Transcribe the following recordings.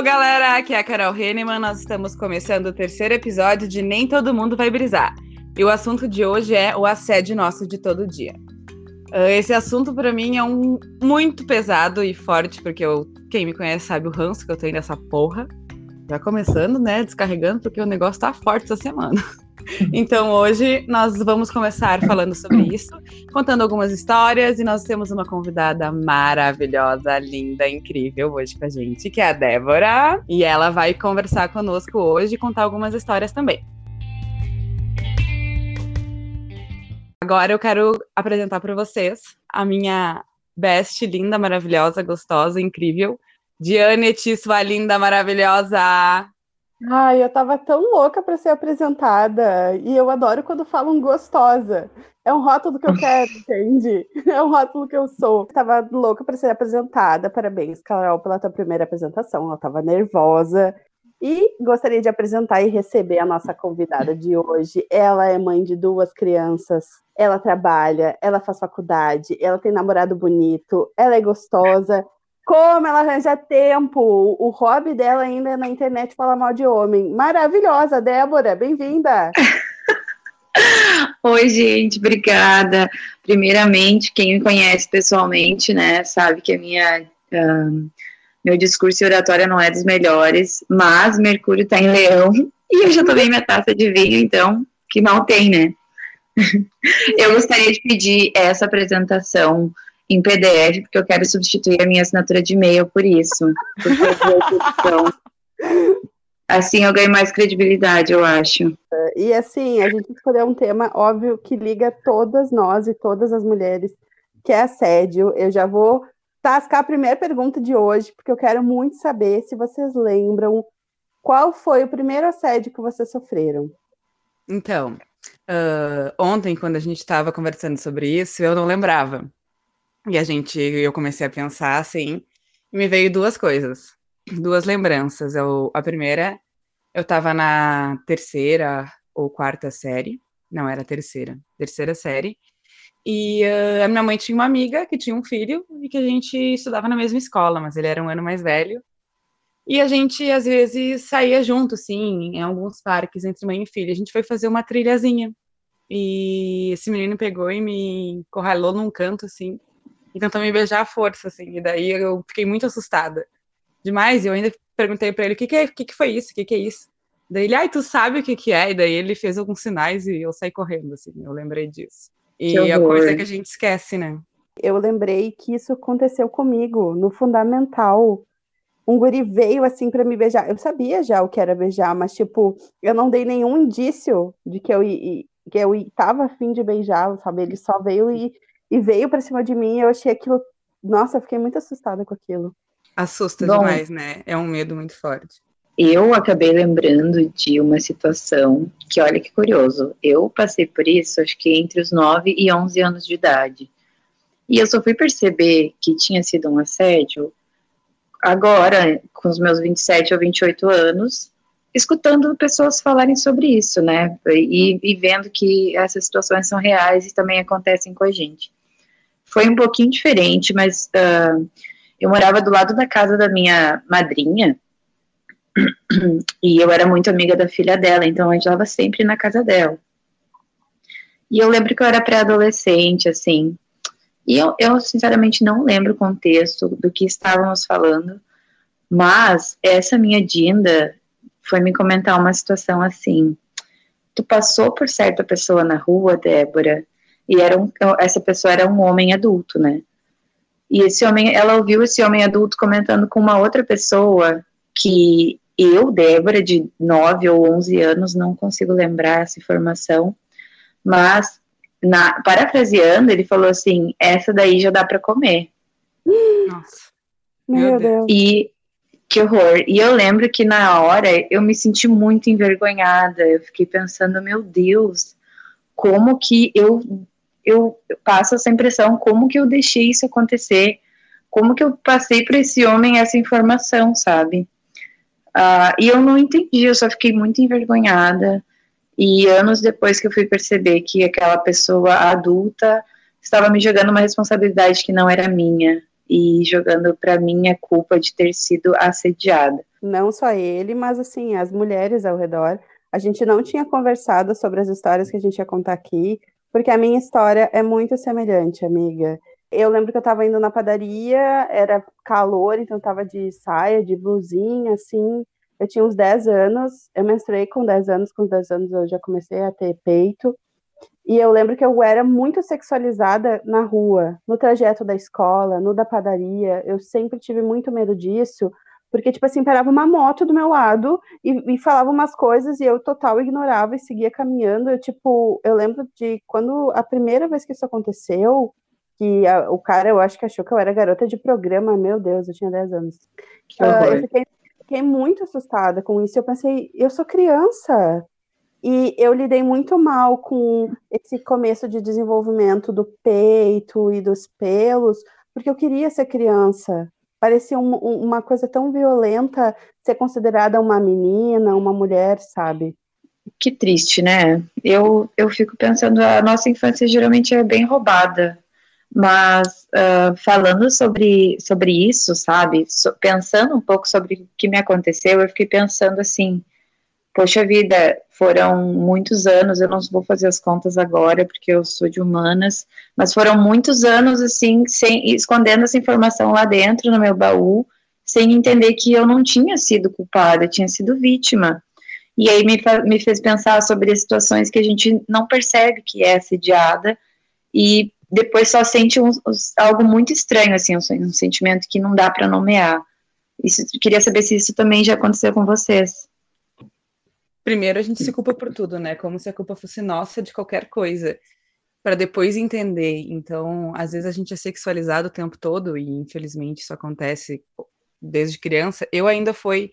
Hello, galera! Aqui é a Carol Henneman. Nós estamos começando o terceiro episódio de Nem Todo Mundo Vai Brisar. E o assunto de hoje é o assédio nosso de todo dia. Uh, esse assunto, para mim, é um muito pesado e forte, porque eu, quem me conhece sabe o ranço que eu tenho dessa porra. Já começando, né? Descarregando, porque o negócio tá forte essa semana. Então hoje nós vamos começar falando sobre isso, contando algumas histórias e nós temos uma convidada maravilhosa, linda, incrível hoje com a gente, que é a Débora, e ela vai conversar conosco hoje e contar algumas histórias também. Agora eu quero apresentar para vocês a minha best, linda, maravilhosa, gostosa, incrível, Diane sua linda, maravilhosa. Ai, eu tava tão louca para ser apresentada. E eu adoro quando falam gostosa. É um rótulo que eu quero, entende? É um rótulo que eu sou. Tava louca para ser apresentada. Parabéns, Carol, pela tua primeira apresentação. Eu tava nervosa. E gostaria de apresentar e receber a nossa convidada de hoje. Ela é mãe de duas crianças. Ela trabalha, ela faz faculdade, ela tem namorado bonito, ela é gostosa, como ela arranja tempo? O hobby dela ainda é na internet falar mal de homem. Maravilhosa, Débora, bem-vinda. Oi, gente, obrigada. Primeiramente, quem me conhece pessoalmente, né, sabe que a minha meu discurso e oratória não é dos melhores, mas Mercúrio tá em Leão e eu já tomei minha taça de vinho, então que mal tem, né? eu gostaria de pedir essa apresentação em PDF, porque eu quero substituir a minha assinatura de e-mail por isso. Por assim eu ganho mais credibilidade, eu acho. E assim, a gente escolheu um tema óbvio que liga todas nós e todas as mulheres, que é assédio. Eu já vou tascar a primeira pergunta de hoje, porque eu quero muito saber se vocês lembram qual foi o primeiro assédio que vocês sofreram. Então, uh, ontem, quando a gente estava conversando sobre isso, eu não lembrava. E a gente, eu comecei a pensar assim, e me veio duas coisas, duas lembranças. Eu, a primeira, eu estava na terceira ou quarta série, não era terceira, terceira série, e uh, a minha mãe tinha uma amiga que tinha um filho e que a gente estudava na mesma escola, mas ele era um ano mais velho. E a gente, às vezes, saía junto, assim, em alguns parques entre mãe e filho. A gente foi fazer uma trilhazinha. E esse menino pegou e me encurralou num canto, assim, e tentou me beijar à força, assim, e daí eu fiquei muito assustada. Demais, e eu ainda perguntei para ele, o que que, é, que que foi isso, o que que é isso? Daí ele, ai, tu sabe o que que é? E daí ele fez alguns sinais e eu saí correndo, assim, eu lembrei disso. E a coisa que a gente esquece, né? Eu lembrei que isso aconteceu comigo, no fundamental. Um guri veio, assim, para me beijar. Eu sabia já o que era beijar, mas, tipo, eu não dei nenhum indício de que eu, que eu tava afim de beijar, sabe? Ele só veio e e veio para cima de mim, eu achei aquilo. Nossa, eu fiquei muito assustada com aquilo. Assusta Bom, demais, né? É um medo muito forte. Eu acabei lembrando de uma situação que, olha que curioso, eu passei por isso, acho que entre os 9 e 11 anos de idade. E eu só fui perceber que tinha sido um assédio agora, com os meus 27 ou 28 anos, escutando pessoas falarem sobre isso, né? E, e, vendo que essas situações são reais e também acontecem com a gente foi um pouquinho diferente, mas uh, eu morava do lado da casa da minha madrinha e eu era muito amiga da filha dela, então a gente estava sempre na casa dela. E eu lembro que eu era pré-adolescente, assim, e eu, eu sinceramente não lembro o contexto do que estávamos falando, mas essa minha Dinda foi me comentar uma situação assim. Tu passou por certa pessoa na rua, Débora, e era um, essa pessoa era um homem adulto, né? E esse homem, ela ouviu esse homem adulto comentando com uma outra pessoa que eu, Débora, de 9 ou 11 anos, não consigo lembrar essa informação, mas, na, parafraseando, ele falou assim: essa daí já dá para comer. Nossa. Meu Deus. E que horror. E eu lembro que na hora eu me senti muito envergonhada. Eu fiquei pensando, meu Deus, como que eu eu passo essa impressão, como que eu deixei isso acontecer, como que eu passei para esse homem essa informação, sabe? Uh, e eu não entendi, eu só fiquei muito envergonhada. E anos depois que eu fui perceber que aquela pessoa adulta estava me jogando uma responsabilidade que não era minha e jogando para mim a culpa de ter sido assediada. Não só ele, mas assim, as mulheres ao redor. A gente não tinha conversado sobre as histórias que a gente ia contar aqui, porque a minha história é muito semelhante, amiga. Eu lembro que eu estava indo na padaria, era calor, então eu tava de saia, de blusinha, assim. Eu tinha uns 10 anos, eu menstruei com 10 anos, com 10 anos eu já comecei a ter peito. E eu lembro que eu era muito sexualizada na rua, no trajeto da escola, no da padaria. Eu sempre tive muito medo disso, porque, tipo assim, parava uma moto do meu lado e, e, falava umas coisas e eu total ignorava e seguia caminhando. Eu, tipo, eu lembro de quando a primeira vez que isso aconteceu, que a, o cara, eu acho que achou que eu era garota de programa, meu Deus, eu tinha 10 anos. Uh, eu fiquei, fiquei muito assustada com isso. Eu pensei, eu sou criança. E eu lidei muito mal com esse começo de desenvolvimento do peito e dos pelos, porque eu queria ser criança parecia um, uma coisa tão violenta ser considerada uma menina, uma mulher, sabe? Que triste, né? Eu, eu fico pensando, a nossa infância geralmente é bem roubada, mas uh, falando sobre, sobre isso, sabe? So, pensando um pouco sobre o que me aconteceu, eu fiquei pensando assim, poxa vida, foram muitos anos, eu não vou fazer as contas agora, porque eu sou de humanas, mas foram muitos anos, assim, sem, escondendo essa informação lá dentro, no meu baú, sem entender que eu não tinha sido culpada, eu tinha sido vítima. E aí me, me fez pensar sobre as situações que a gente não percebe que é assediada, e depois só sente um, algo muito estranho, assim, um, um sentimento que não dá para nomear. Isso, queria saber se isso também já aconteceu com vocês. Primeiro a gente se culpa por tudo, né? Como se a culpa fosse nossa de qualquer coisa, para depois entender. Então, às vezes a gente é sexualizado o tempo todo e infelizmente isso acontece desde criança. Eu ainda fui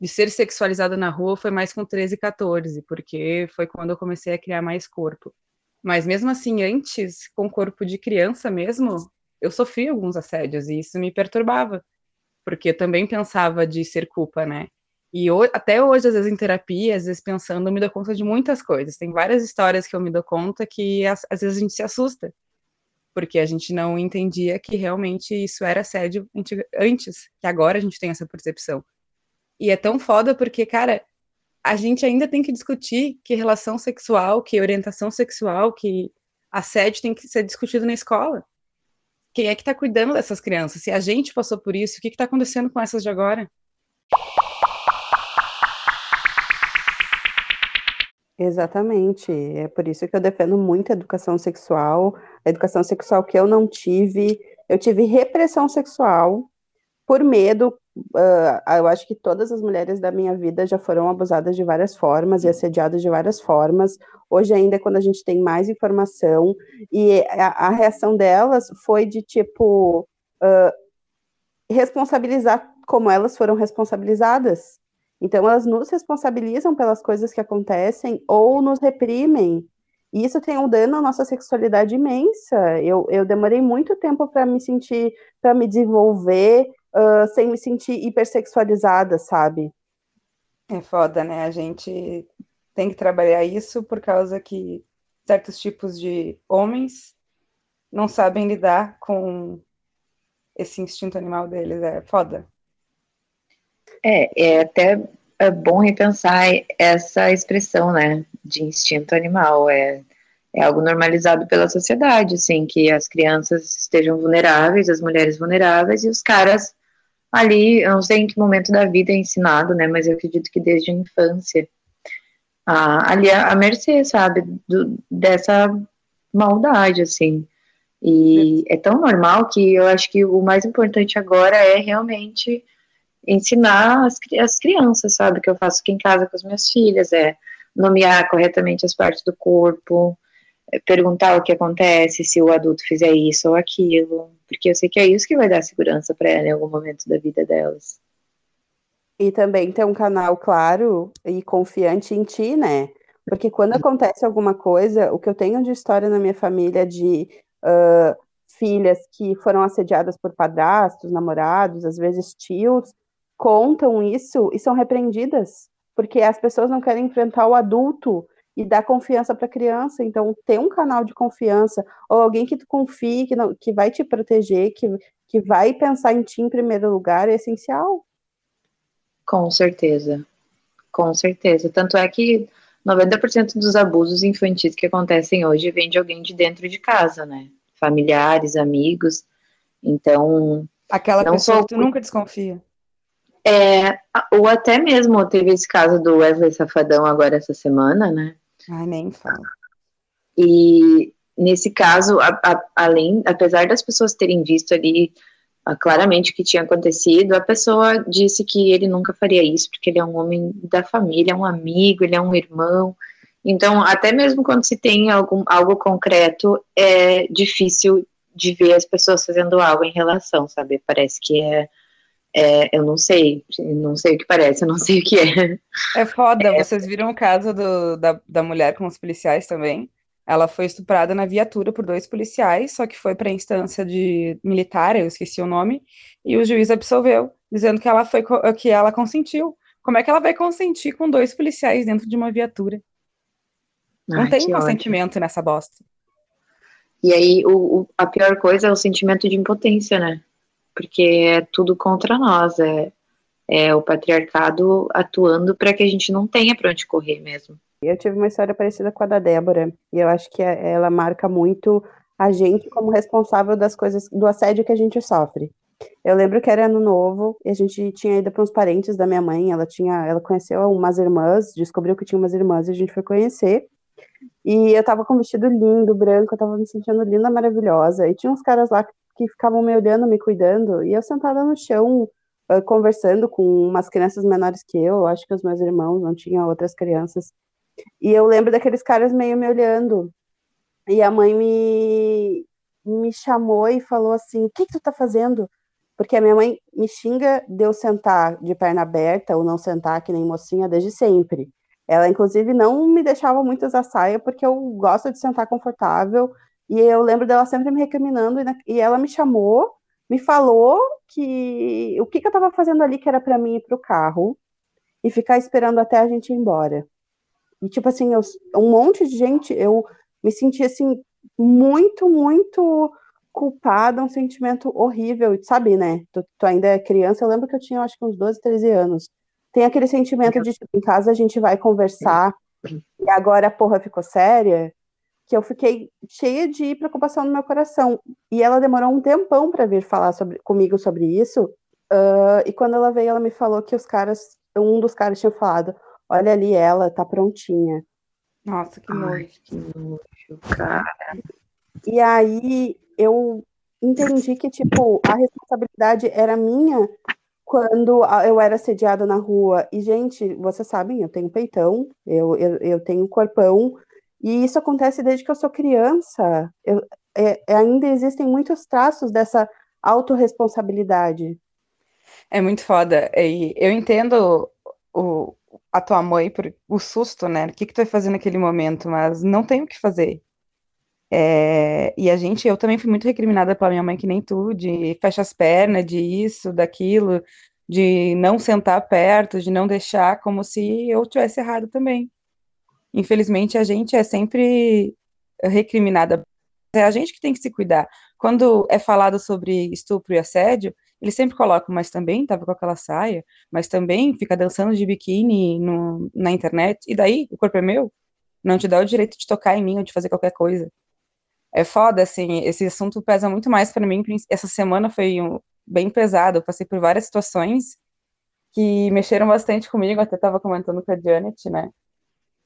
de ser sexualizada na rua foi mais com 13, 14, porque foi quando eu comecei a criar mais corpo. Mas mesmo assim, antes, com corpo de criança mesmo, eu sofri alguns assédios e isso me perturbava, porque eu também pensava de ser culpa, né? E até hoje, às vezes, em terapia, às vezes pensando, eu me dou conta de muitas coisas. Tem várias histórias que eu me dou conta que às, às vezes a gente se assusta, porque a gente não entendia que realmente isso era assédio antes, que agora a gente tem essa percepção. E é tão foda porque, cara, a gente ainda tem que discutir que relação sexual, que orientação sexual, que assédio tem que ser discutido na escola. Quem é que está cuidando dessas crianças? Se a gente passou por isso, o que está acontecendo com essas de agora? Exatamente. É por isso que eu defendo muito a educação sexual. A educação sexual que eu não tive, eu tive repressão sexual por medo. Uh, eu acho que todas as mulheres da minha vida já foram abusadas de várias formas e assediadas de várias formas. Hoje, ainda, quando a gente tem mais informação, e a, a reação delas foi de tipo uh, responsabilizar como elas foram responsabilizadas. Então, elas nos responsabilizam pelas coisas que acontecem ou nos reprimem. E isso tem um dano à nossa sexualidade imensa. Eu, eu demorei muito tempo para me sentir, para me desenvolver, uh, sem me sentir hipersexualizada, sabe? É foda, né? A gente tem que trabalhar isso por causa que certos tipos de homens não sabem lidar com esse instinto animal deles. É foda. É, é até é bom repensar essa expressão, né, de instinto animal. É, é algo normalizado pela sociedade, assim, que as crianças estejam vulneráveis, as mulheres vulneráveis e os caras ali, eu não sei em que momento da vida é ensinado, né, mas eu acredito que desde a infância, a, ali a, mercê, sabe, do, dessa maldade, assim. E é tão normal que eu acho que o mais importante agora é realmente ensinar as, as crianças, sabe? Que eu faço aqui em casa com as minhas filhas, é nomear corretamente as partes do corpo, é perguntar o que acontece se o adulto fizer isso ou aquilo, porque eu sei que é isso que vai dar segurança para ela em algum momento da vida delas. E também ter um canal claro e confiante em ti, né? Porque quando acontece alguma coisa, o que eu tenho de história na minha família de uh, filhas que foram assediadas por padrastos, namorados, às vezes tios, contam isso e são repreendidas, porque as pessoas não querem enfrentar o adulto e dar confiança para a criança. Então, ter um canal de confiança, ou alguém que tu confie, que, não, que vai te proteger, que, que vai pensar em ti em primeiro lugar, é essencial. Com certeza. Com certeza. Tanto é que 90% dos abusos infantis que acontecem hoje vem de alguém de dentro de casa, né? Familiares, amigos. Então. Aquela pessoa que tu nunca desconfia. É, ou até mesmo teve esse caso do Wesley Safadão agora essa semana, né? Ai, nem fala. E nesse caso, a, a, além, apesar das pessoas terem visto ali claramente o que tinha acontecido, a pessoa disse que ele nunca faria isso, porque ele é um homem da família, é um amigo, ele é um irmão. Então, até mesmo quando se tem algum, algo concreto, é difícil de ver as pessoas fazendo algo em relação, sabe? Parece que é, é eu não sei, não sei o que parece, eu não sei o que é. É foda, é. vocês viram o caso do, da, da mulher com os policiais também? Ela foi estuprada na viatura por dois policiais, só que foi para a instância de militar, eu esqueci o nome, e o juiz absolveu, dizendo que ela foi que ela consentiu. Como é que ela vai consentir com dois policiais dentro de uma viatura? Não Ai, tem consentimento nessa bosta. E aí, o, o, a pior coisa é o sentimento de impotência, né? Porque é tudo contra nós, é, é o patriarcado atuando para que a gente não tenha para onde correr mesmo. Eu tive uma história parecida com a da Débora, e eu acho que é, ela marca muito a gente como responsável das coisas, do assédio que a gente sofre. Eu lembro que era ano novo, e a gente tinha ido para uns parentes da minha mãe, ela tinha, ela conheceu umas irmãs, descobriu que tinha umas irmãs, e a gente foi conhecer, e eu tava com um vestido lindo, branco, eu tava me sentindo linda, maravilhosa, e tinha uns caras lá que ficavam me olhando, me cuidando, e eu sentada no chão, conversando com umas crianças menores que eu, acho que os meus irmãos, não tinha outras crianças, e eu lembro daqueles caras meio me olhando. E a mãe me, me chamou e falou assim: O que, que tu tá fazendo? Porque a minha mãe me xinga de eu sentar de perna aberta ou não sentar que nem mocinha desde sempre. Ela, inclusive, não me deixava muito usar saia porque eu gosto de sentar confortável. E eu lembro dela sempre me recriminando. E, ela me chamou, me falou que o que, que eu estava fazendo ali que era para mim ir para o carro e ficar esperando até a gente ir embora. E, tipo assim, eu, um monte de gente, eu me senti, assim, muito, muito culpada, um sentimento horrível, sabe, né? Tu, tu, ainda é criança, eu lembro que eu tinha, acho que uns 12, 13 anos. Tem aquele sentimento de, tipo, em casa a gente vai conversar, e agora a porra ficou séria, que eu fiquei cheia de preocupação no meu coração. E ela demorou um tempão para vir falar sobre, comigo sobre isso, uh, e quando ela veio, ela me falou que os caras, um dos caras tinha falado, Olha ali ela, tá prontinha. Nossa, que nojo. Que nojo, cara. E aí eu entendi que, tipo, a responsabilidade era minha quando eu era assediada na rua. E, gente, vocês sabem, eu tenho peitão, eu, eu, eu tenho corpão, e isso acontece desde que eu sou criança. Eu, é, ainda existem muitos traços dessa autorresponsabilidade. É muito foda. E eu entendo o, a tua mãe por o susto, né? O que que tu vai fazer naquele momento? Mas não tem o que fazer. É, e a gente, eu também fui muito recriminada pela minha mãe, que nem tu, de fecha as pernas, de isso, daquilo, de não sentar perto, de não deixar, como se eu tivesse errado também. Infelizmente, a gente é sempre recriminada. É a gente que tem que se cuidar. Quando é falado sobre estupro e assédio, eles sempre colocam, mas também tava com aquela saia, mas também fica dançando de biquíni no, na internet, e daí, o corpo é meu? Não te dá o direito de tocar em mim ou de fazer qualquer coisa. É foda, assim, esse assunto pesa muito mais para mim, essa semana foi um, bem pesado, eu passei por várias situações que mexeram bastante comigo, até tava comentando com a Janet, né,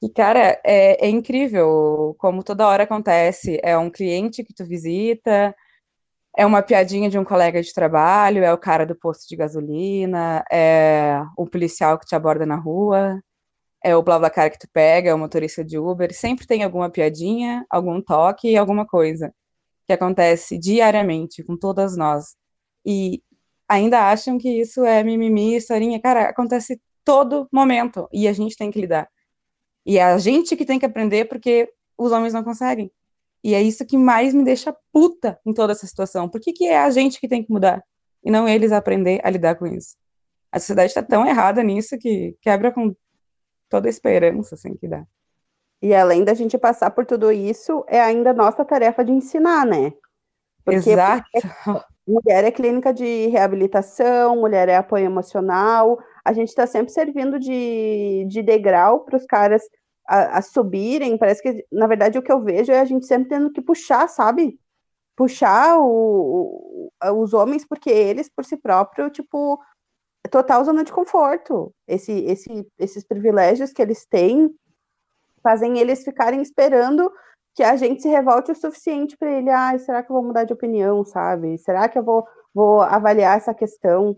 e, cara, é, é, incrível como toda hora acontece. É um cliente que tu visita, é uma piadinha de um colega de trabalho, é o cara do posto de gasolina, é o policial que te aborda na rua, é o cara que tu pega, é o motorista de Uber, sempre tem alguma piadinha, algum toque, alguma coisa que acontece diariamente com todas nós. E ainda acham que isso é mimimi, historinha, cara, acontece todo momento e a gente tem que lidar. E é a gente que tem que aprender porque os homens não conseguem. E é isso que mais me deixa puta em toda essa situação. Por que, que é a gente que tem que mudar? E não eles aprender a lidar com isso? A sociedade está tão errada nisso que quebra com toda a esperança assim, que dá. E além da gente passar por tudo isso, é ainda nossa tarefa de ensinar, né? Porque Exato. mulher é clínica de reabilitação, mulher é apoio emocional. A gente está sempre servindo de, de degrau para os caras a, a, subirem. Parece que, na verdade, o que eu vejo é a gente sempre tendo que puxar, sabe? Puxar o, o, os homens, porque eles, por si próprios, tipo, total zona de conforto. Esse, esse, esses privilégios que eles têm fazem eles ficarem esperando que a gente se revolte o suficiente para ele, ah, será que eu vou mudar de opinião, sabe? Será que eu vou, vou avaliar essa questão?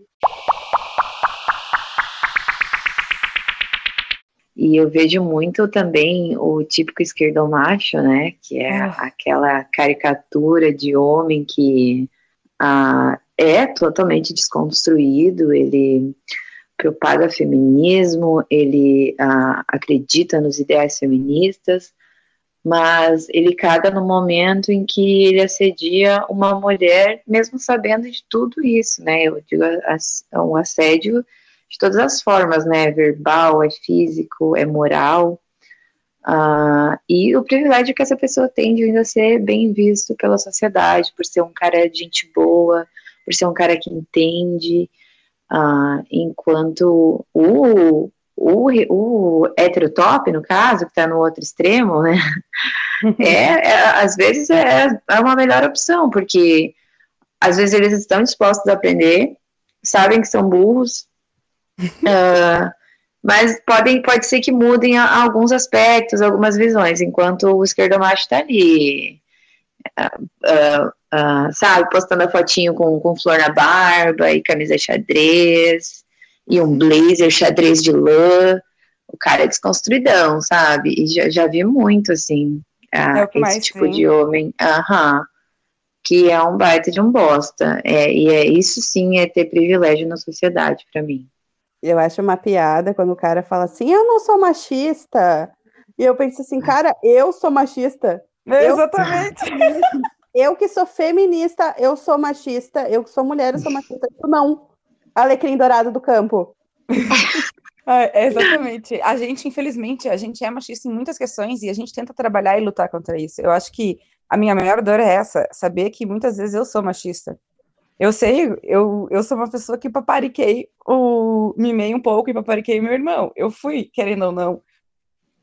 E eu vejo muito também o típico esquerdomacho, né? Que é ah. aquela caricatura de homem que ah, é totalmente desconstruído, ele propaga feminismo, ele ah, acredita nos ideais feministas, mas ele caga no momento em que ele assedia uma mulher, mesmo sabendo de tudo isso, né? Eu digo é um assédio de todas as formas, né? É verbal, é físico, é moral. Uh, e o privilégio que essa pessoa tem de ainda ser bem visto pela sociedade, por ser um cara de gente boa, por ser um cara que entende, uh, enquanto o, o, o heterotop, no caso, que está no outro extremo, né, é, é, às vezes é, é uma melhor opção, porque às vezes eles estão dispostos a aprender, sabem que são burros, uh, mas podem, pode ser que mudem a, a alguns aspectos, algumas visões, enquanto o esquerdomacho está ali, uh, uh, sabe, postando a fotinho com, com flor na barba e camisa xadrez, e um blazer xadrez de lã. O cara é desconstruidão, sabe? E já, já vi muito, assim, uh, é esse tipo de homem. Aham. Que é um baita de um bosta. É, e é isso sim é ter privilégio na sociedade para mim. Eu acho uma piada quando o cara fala assim: "Eu não sou machista". E eu penso assim: "Cara, eu sou machista". É, exatamente. Eu que sou feminista, eu sou machista, eu que sou mulher, eu sou machista. Tu não. Alecrim dourado do campo. É, exatamente. A gente, infelizmente, a gente é machista em muitas questões e a gente tenta trabalhar e lutar contra isso. Eu acho que a minha maior dor é essa, saber que muitas vezes eu sou machista. Eu sei, eu, eu sou uma pessoa que papariquei o mimei um pouco e papariquei meu irmão. Eu fui, querendo ou não,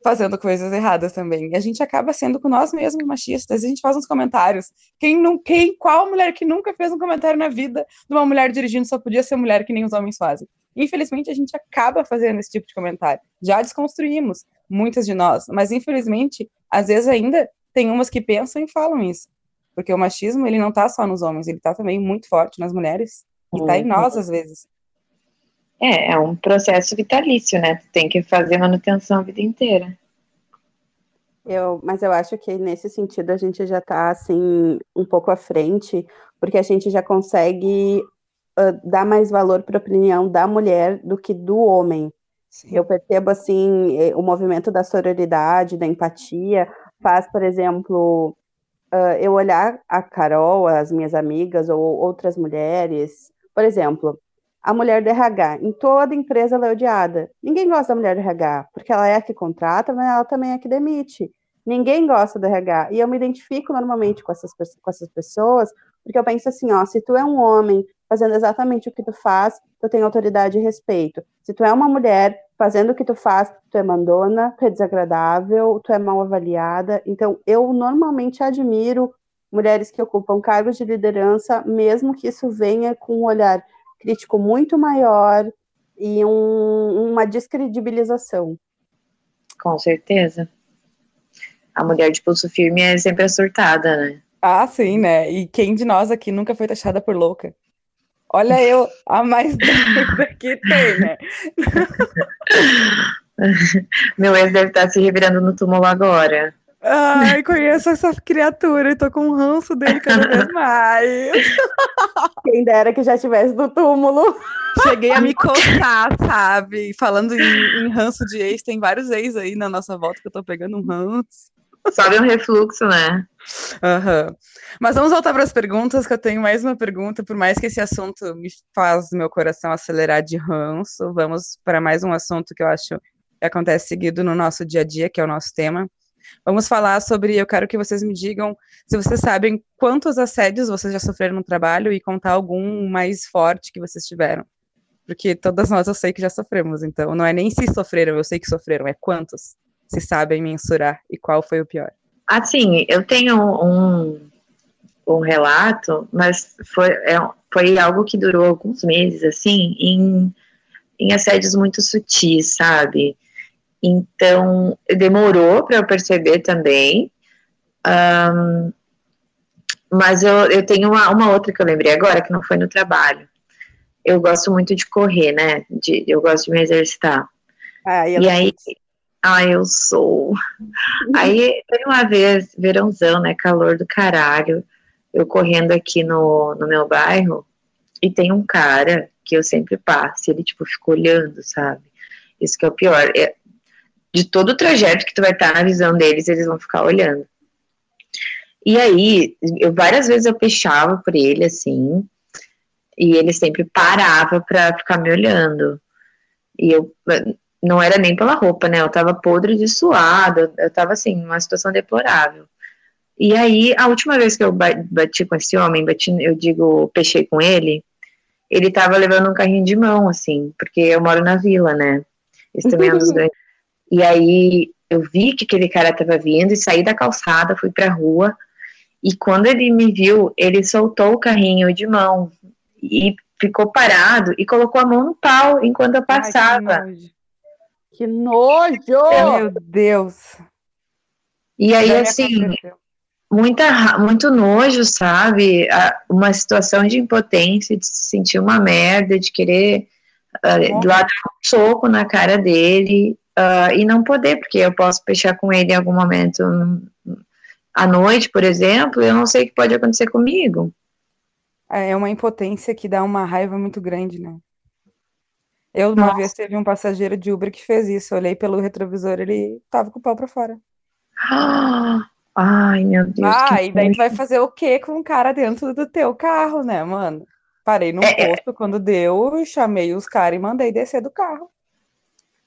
fazendo coisas erradas também. E a gente acaba sendo com nós mesmos machistas. A gente faz uns comentários. Quem não, quem, qual mulher que nunca fez um comentário na vida de uma mulher dirigindo só podia ser mulher que nem os homens fazem? Infelizmente, a gente acaba fazendo esse tipo de comentário. Já desconstruímos muitas de nós, mas infelizmente, às vezes ainda tem umas que pensam e falam isso. Porque o machismo, ele não está só nos homens, ele está também muito forte nas mulheres e está em nós às vezes. É, é um processo vitalício, né? Tem que fazer manutenção a vida inteira. Eu, mas eu acho que nesse sentido a gente já está assim um pouco à frente, porque a gente já consegue uh, dar mais valor para a opinião da mulher do que do homem. Sim. Eu percebo assim eh, o movimento da sororidade, da empatia, faz, por exemplo, uh, eu olhar a Carol, as minhas amigas ou outras mulheres, por exemplo, a mulher do RH. Em toda empresa ela é odiada. Ninguém gosta da mulher do RH, porque ela é a que contrata, mas ela também é a que demite. Ninguém gosta do RH. E eu me identifico normalmente com essas, com essas pessoas, porque eu penso assim, ó, se tu é um homem fazendo exatamente o que tu faz, tu tem autoridade e respeito. Se tu é uma mulher fazendo o que tu faz, tu é mandona, tu é desagradável, tu é mal avaliada. Então, eu normalmente admiro mulheres que ocupam cargos de liderança, mesmo que isso venha com um olhar crítico muito maior e um, uma descredibilização. Com certeza. A mulher de pulso firme é sempre assurtada, né? Ah, sim, né? E quem de nós aqui nunca foi taxada por louca? Olha eu, a mais doida que tem, né? Meu ex deve estar se revirando no túmulo agora. Ai, conheço essa criatura e tô com um ranço dele cada vez mais. Quem dera que já estivesse no túmulo. Cheguei a me coçar, sabe? Falando em, em, ranço de ex, tem vários ex aí na nossa volta que eu tô pegando um ranço. Sobe um refluxo, né? Uhum. Mas vamos voltar para as perguntas, que eu tenho mais uma pergunta, por mais que esse assunto me faz meu coração acelerar de ranço, vamos para mais um assunto que eu acho que acontece seguido no nosso dia a dia, que é o nosso tema, Vamos falar sobre. Eu quero que vocês me digam se vocês sabem quantos assédios vocês já sofreram no trabalho e contar algum mais forte que vocês tiveram. Porque todas nós eu sei que já sofremos, então não é nem se sofreram, eu sei que sofreram, é quantos se sabem mensurar e qual foi o pior. Assim, eu tenho um, um relato, mas foi, é, foi algo que durou alguns meses, assim, em, em assédios muito sutis, sabe? Então, demorou para eu perceber também. Um, mas eu, eu tenho uma, uma outra que eu lembrei agora, que não foi no trabalho. Eu gosto muito de correr, né? De, eu gosto de me exercitar. Ah, e aí, ah, eu sou. Aí, tem uma vez, verãozão, né? Calor do caralho. Eu correndo aqui no, no meu bairro, e tem um cara que eu sempre passo, ele, tipo, fica olhando, sabe? Isso que é o pior. É, de todo o trajeto que tu vai estar na visão deles, eles vão ficar olhando. E aí, eu várias vezes eu fechava por ele, assim, e ele sempre parava pra ficar me olhando. E eu, não era nem pela roupa, né, eu tava podre de suado, eu tava, assim, numa situação deplorável. E aí, a última vez que eu bati com esse homem, bati, eu digo, pechei com ele, ele tava levando um carrinho de mão, assim, porque eu moro na vila, né, esse também é um dos grandes e aí eu vi que aquele cara estava vindo e saí da calçada, fui para a rua. E quando ele me viu, ele soltou o carrinho de mão e ficou parado e colocou a mão no pau enquanto eu passava. Ai, que, nojo. que nojo! Meu Deus! E aí, assim, muita, muito nojo, sabe? Uma situação de impotência, de se sentir uma merda, de querer uh, lá dar um soco na cara dele uh, e não poder, porque eu posso fechar com ele em algum momento à noite, por exemplo, e eu não sei o que pode acontecer comigo. É, é uma impotência que dá uma raiva muito grande, né? Eu, uma Nossa. vez, teve um passageiro de Uber que fez isso. Eu olhei pelo retrovisor, ele tava com o pau pra fora. Ai, meu Deus. Ah, e daí tu vai fazer o quê com um cara dentro do teu carro, né, mano? Parei no é, é. posto quando deu, chamei os caras e mandei descer do carro.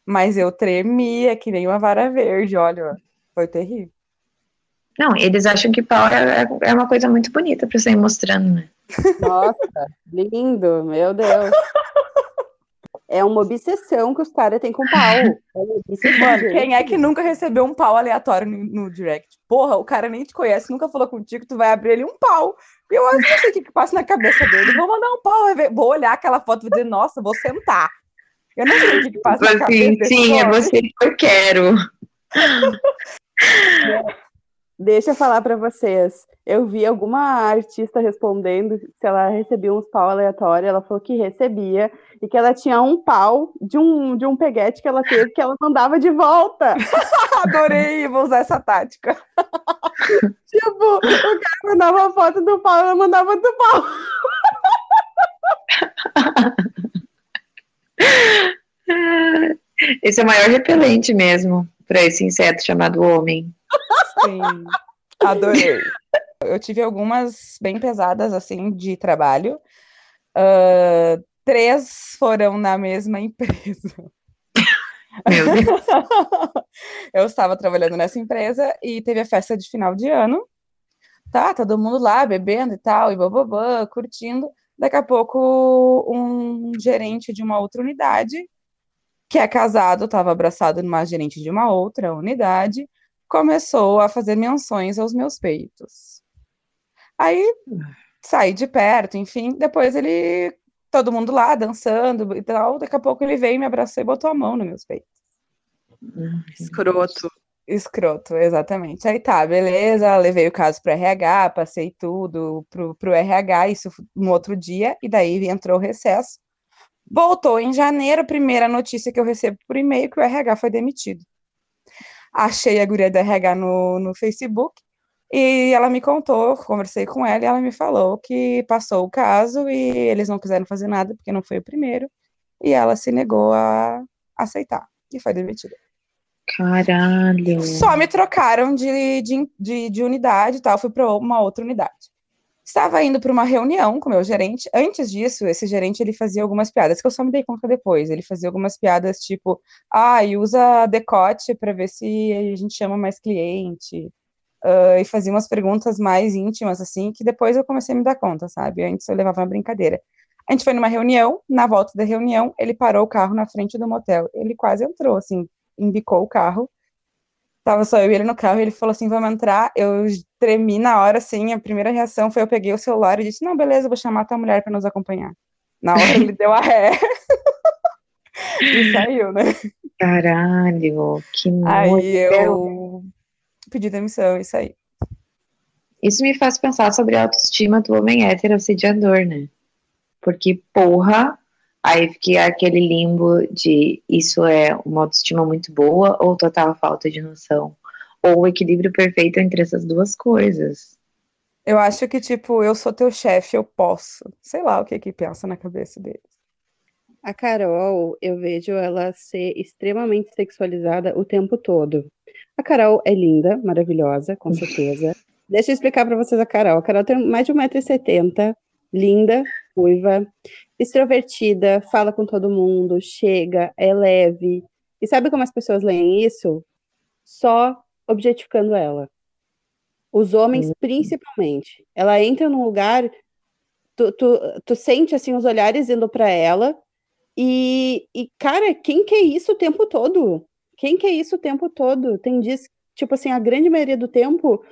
Mas eu tremia que nem uma vara verde, olha, foi terrível. Não, eles acham que pau é, é uma coisa muito bonita para sair mostrando, né? Nossa, lindo, meu Deus. É uma obsessão que os caras têm com pau. É Mano, quem é que nunca recebeu um pau aleatório no, no, direct? Porra, o cara nem te conhece, nunca falou contigo, tu vai abrir ele um pau. Eu acho que não sei o que, que passa na cabeça dele. Vou mandar um pau, vou olhar aquela foto e dizer, nossa, vou sentar. Eu não sei o que passa tipo assim, Sim, é você que eu quero. Deixa eu falar para vocês. Eu vi alguma artista respondendo se ela recebia uns pau aleatório. Ela falou que recebia e que ela tinha um pau de um, de um peguete que ela teve que ela mandava de volta. Adorei, vou usar essa tática. tipo, o cara mandava foto do pau, ela mandava do pau. Esse é o maior repelente mesmo para esse inseto chamado homem. Sim, adorei. Eu tive algumas bem pesadas assim de trabalho. Uh, três foram na mesma empresa. Meu Deus. eu estava trabalhando nessa empresa e teve a festa de final de ano. Tá, todo mundo lá bebendo e tal, e bababã, curtindo. Daqui a pouco, um gerente de uma outra unidade, que é casado, estava abraçado numa gerente de uma outra unidade, começou a fazer menções aos meus peitos. Aí saí de perto, enfim, depois ele, todo mundo lá dançando e tal, daqui a pouco ele veio, me abraçou e botou a mão nos meus peitos. Escroto. Escroto, exatamente. Aí tá, beleza, levei o caso para RH, passei tudo pro, pro RH, isso no outro dia, e daí entrou o recesso. Voltou em janeiro, primeira notícia que eu recebo por e-mail que o RH foi demitido. Achei a guria da RH no, no Facebook e ela me contou, conversei com ela e ela me falou que passou o caso e eles não quiseram fazer nada porque não foi o primeiro e ela se negou a aceitar e foi demitida. Caralho. Só me trocaram de, de, de, de unidade e tal, fui para uma outra unidade. Estava indo para uma reunião com meu gerente. Antes disso, esse gerente ele fazia algumas piadas que eu só me dei conta depois. Ele fazia algumas piadas tipo, ah, usa decote para ver se a gente chama mais cliente. Uh, e fazia umas perguntas mais íntimas, assim, que depois eu comecei a me dar conta, sabe? Antes eu levava uma brincadeira. A gente foi numa reunião, na volta da reunião, ele parou o carro na frente do motel. Ele quase entrou, assim, embicou o carro Tava só eu e ele no carro e ele falou assim: vamos entrar. Eu tremi na hora, assim. A primeira reação foi: eu peguei o celular e disse: não, beleza, vou chamar a tua mulher para nos acompanhar. Na hora ele deu a ré. e saiu, né? Caralho, que Aí eu pedi demissão e saí. Isso me faz pensar sobre a autoestima do homem hétero assediador, né? Porque, porra, Aí fica aquele limbo de isso é uma autoestima muito boa ou total falta de noção. Ou o equilíbrio perfeito entre essas duas coisas. Eu acho que, tipo, eu sou teu chefe, eu posso. Sei lá o que que pensa na cabeça deles. A Carol, eu vejo ela ser extremamente sexualizada o tempo todo. A Carol é linda, maravilhosa, com certeza. Deixa eu explicar para vocês a Carol. A Carol tem mais de 1,70m, linda, ruiva, extrovertida, fala com todo mundo, chega, é leve. E sabe como as pessoas leem isso? Só objetificando ela. Os homens, uhum. principalmente. Ela entra num lugar, tu, tu, tu sente assim os olhares indo para ela. E, e, cara, quem quer isso o tempo todo? Quem quer isso o tempo todo? Tem dias, tipo assim, a grande maioria do tempo,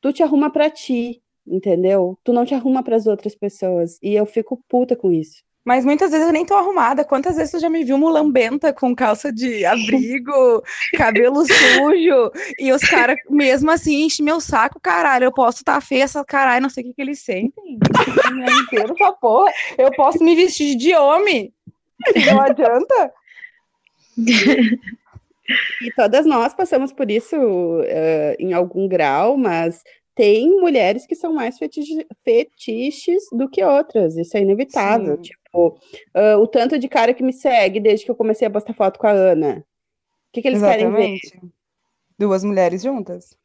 tu te arruma para ti, entendeu? Tu não te arruma para as outras pessoas. E eu fico puta com isso. Mas muitas vezes eu nem tô arrumada. Quantas vezes tu já me viu mulambenta com calça de abrigo, cabelo sujo, e os caras, mesmo assim, enchem meu saco, caralho. Eu posso estar tá feia, essa caralho, não sei o que, que eles sentem. inteiro, essa porra. Eu posso me vestir de homem. Não adianta. E todas nós passamos por isso uh, em algum grau, mas tem mulheres que são mais fetiche, fetiches do que outras, isso é inevitável. Sim. Tipo, uh, o tanto de cara que me segue desde que eu comecei a postar foto com a Ana. O que, que eles Exatamente. querem ver? Duas mulheres juntas.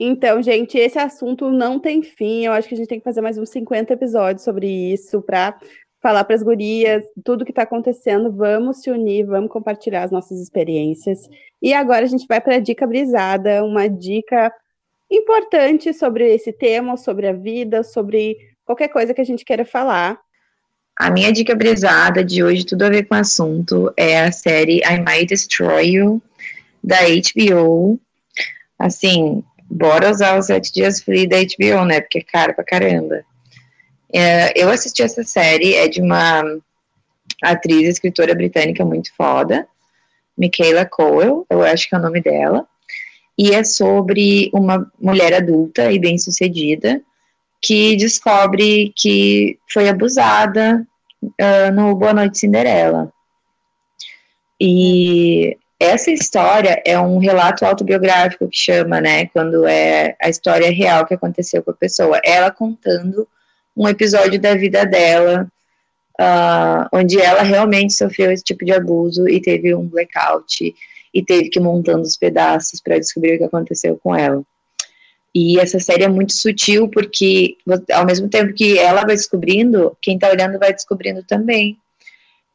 Então, gente, esse assunto não tem fim. Eu acho que a gente tem que fazer mais uns 50 episódios sobre isso para falar para as gurias tudo que está acontecendo. Vamos se unir, vamos compartilhar as nossas experiências. E agora a gente vai para a dica brisada, uma dica importante sobre esse tema, sobre a vida, sobre qualquer coisa que a gente queira falar. A minha dica brisada de hoje, tudo a ver com o assunto, é a série I Might Destroy You, da HBO. Assim, bora usar os sete dias free da HBO, né? Porque é caro pra caramba. É, eu assisti essa série, é de uma atriz, escritora britânica muito foda, Michaela Coel, eu acho que é o nome dela, e é sobre uma mulher adulta e bem-sucedida que descobre que foi abusada uh, no Boa Noite Cinderela. E essa história é um relato autobiográfico que chama, né, quando é a história real que aconteceu com a pessoa. Ela contando um episódio da vida dela, uh, onde ela realmente sofreu esse tipo de abuso e teve um blackout e teve que ir montando os pedaços para descobrir o que aconteceu com ela. E essa série é muito sutil porque, ao mesmo tempo que ela vai descobrindo, quem está olhando vai descobrindo também.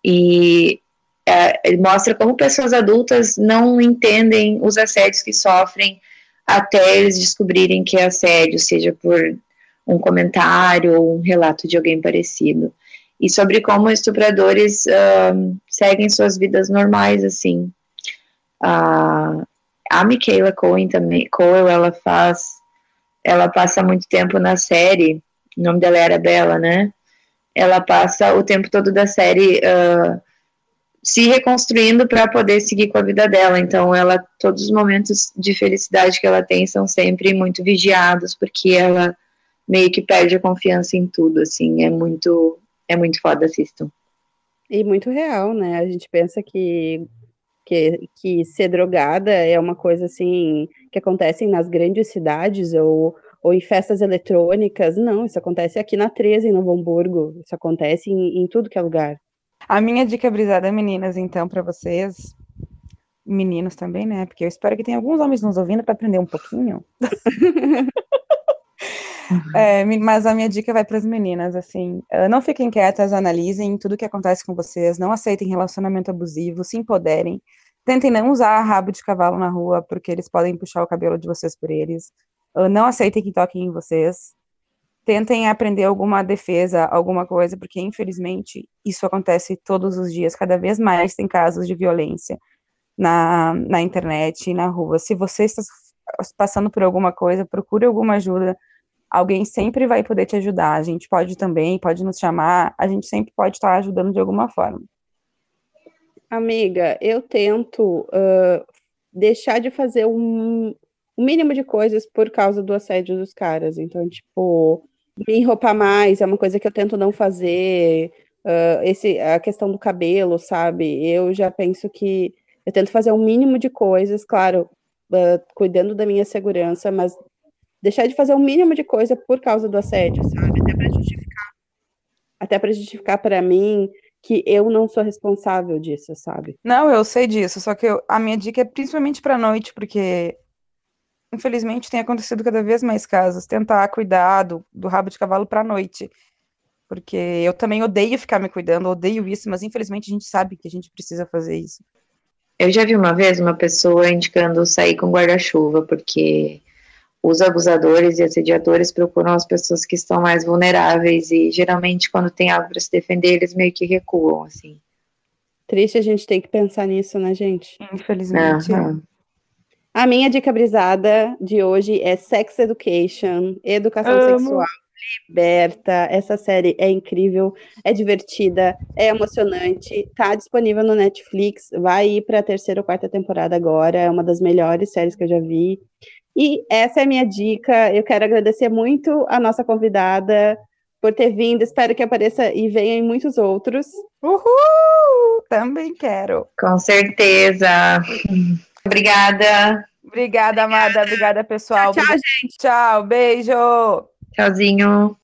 E é, mostra como pessoas adultas não entendem os assédios que sofrem até eles descobrirem que é assédio, seja por um comentário ou um relato de alguém parecido. E sobre como estupradores uh, seguem suas vidas normais, assim. Uh, a Michaela Cohen também, Cohen, ela faz, ela passa muito tempo na série, o nome dela era Bela, né? Ela passa o tempo todo da série uh, se reconstruindo para poder seguir com a vida dela. Então, ela, todos os momentos de felicidade que ela tem são sempre muito vigiados, porque ela meio que perde a confiança em tudo, assim, é muito, é muito foda, assistam. E muito real, né? A gente pensa que, que, que ser drogada é uma coisa, assim, que acontece nas grandes cidades ou, ou em festas eletrônicas. Não, isso acontece aqui na 13, em Novo Hamburgo. Isso acontece em, em tudo que é lugar. A minha dica brisada, meninas, então, para vocês, meninos também, né? Porque eu espero que tenha alguns homens nos ouvindo para aprender um pouquinho. é, mas a minha dica vai para as meninas, assim, uh, não fiquem quietas, analisem tudo que acontece com vocês, não aceitem relacionamento abusivo, se empoderem, tentem não usar rabo de cavalo na rua, porque eles podem puxar o cabelo de vocês por eles, uh, não aceitem que toquem em vocês, tentem aprender alguma defesa, alguma coisa, porque infelizmente isso acontece todos os dias, cada vez mais tem casos de violência na, na internet na rua. Se você está passando por alguma coisa, procure alguma ajuda, alguém sempre vai poder te ajudar. A gente pode também, pode nos chamar, a gente sempre pode estar ajudando de alguma forma. Amiga, eu tento uh, deixar de fazer um, um mínimo de coisas por causa do assédio dos caras. Então, tipo, me enroupar mais é uma coisa que eu tento não fazer. Uh, esse, a questão do cabelo, sabe? Eu já penso que eu tento fazer um mínimo de coisas, claro, uh, cuidando da minha segurança, mas deixar de fazer um mínimo de coisa por causa do assédio, sabe? Até para justificar, até para justificar para mim que eu não sou responsável disso, sabe? Não, eu sei disso, só que eu, a minha dica é principalmente para noite, porque infelizmente tem acontecido cada vez mais casos, tentar cuidar do, do rabo de cavalo para noite. Porque eu também odeio ficar me cuidando, odeio isso, mas infelizmente a gente sabe que a gente precisa fazer isso. Eu já vi uma vez uma pessoa indicando sair com guarda-chuva, porque os abusadores e assediadores procuram as pessoas que estão mais vulneráveis e geralmente quando tem algo para se defender, eles meio que recuam, assim. Triste a gente tem que pensar nisso, né, gente? Infelizmente. Uhum. A minha dica brisada de hoje é Sex Education, educação Amo. sexual liberta. Essa série é incrível, é divertida, é emocionante. Tá disponível no Netflix, vai ir para a terceira ou quarta temporada agora. É uma das melhores séries que eu já vi. E essa é a minha dica. Eu quero agradecer muito a nossa convidada por ter vindo. Espero que apareça e venha em muitos outros. Uhul! Também quero. Com certeza. Obrigada. Obrigada, amada. Obrigada, pessoal. Tchau, tchau, gente. Tchau, beijo. Tchauzinho.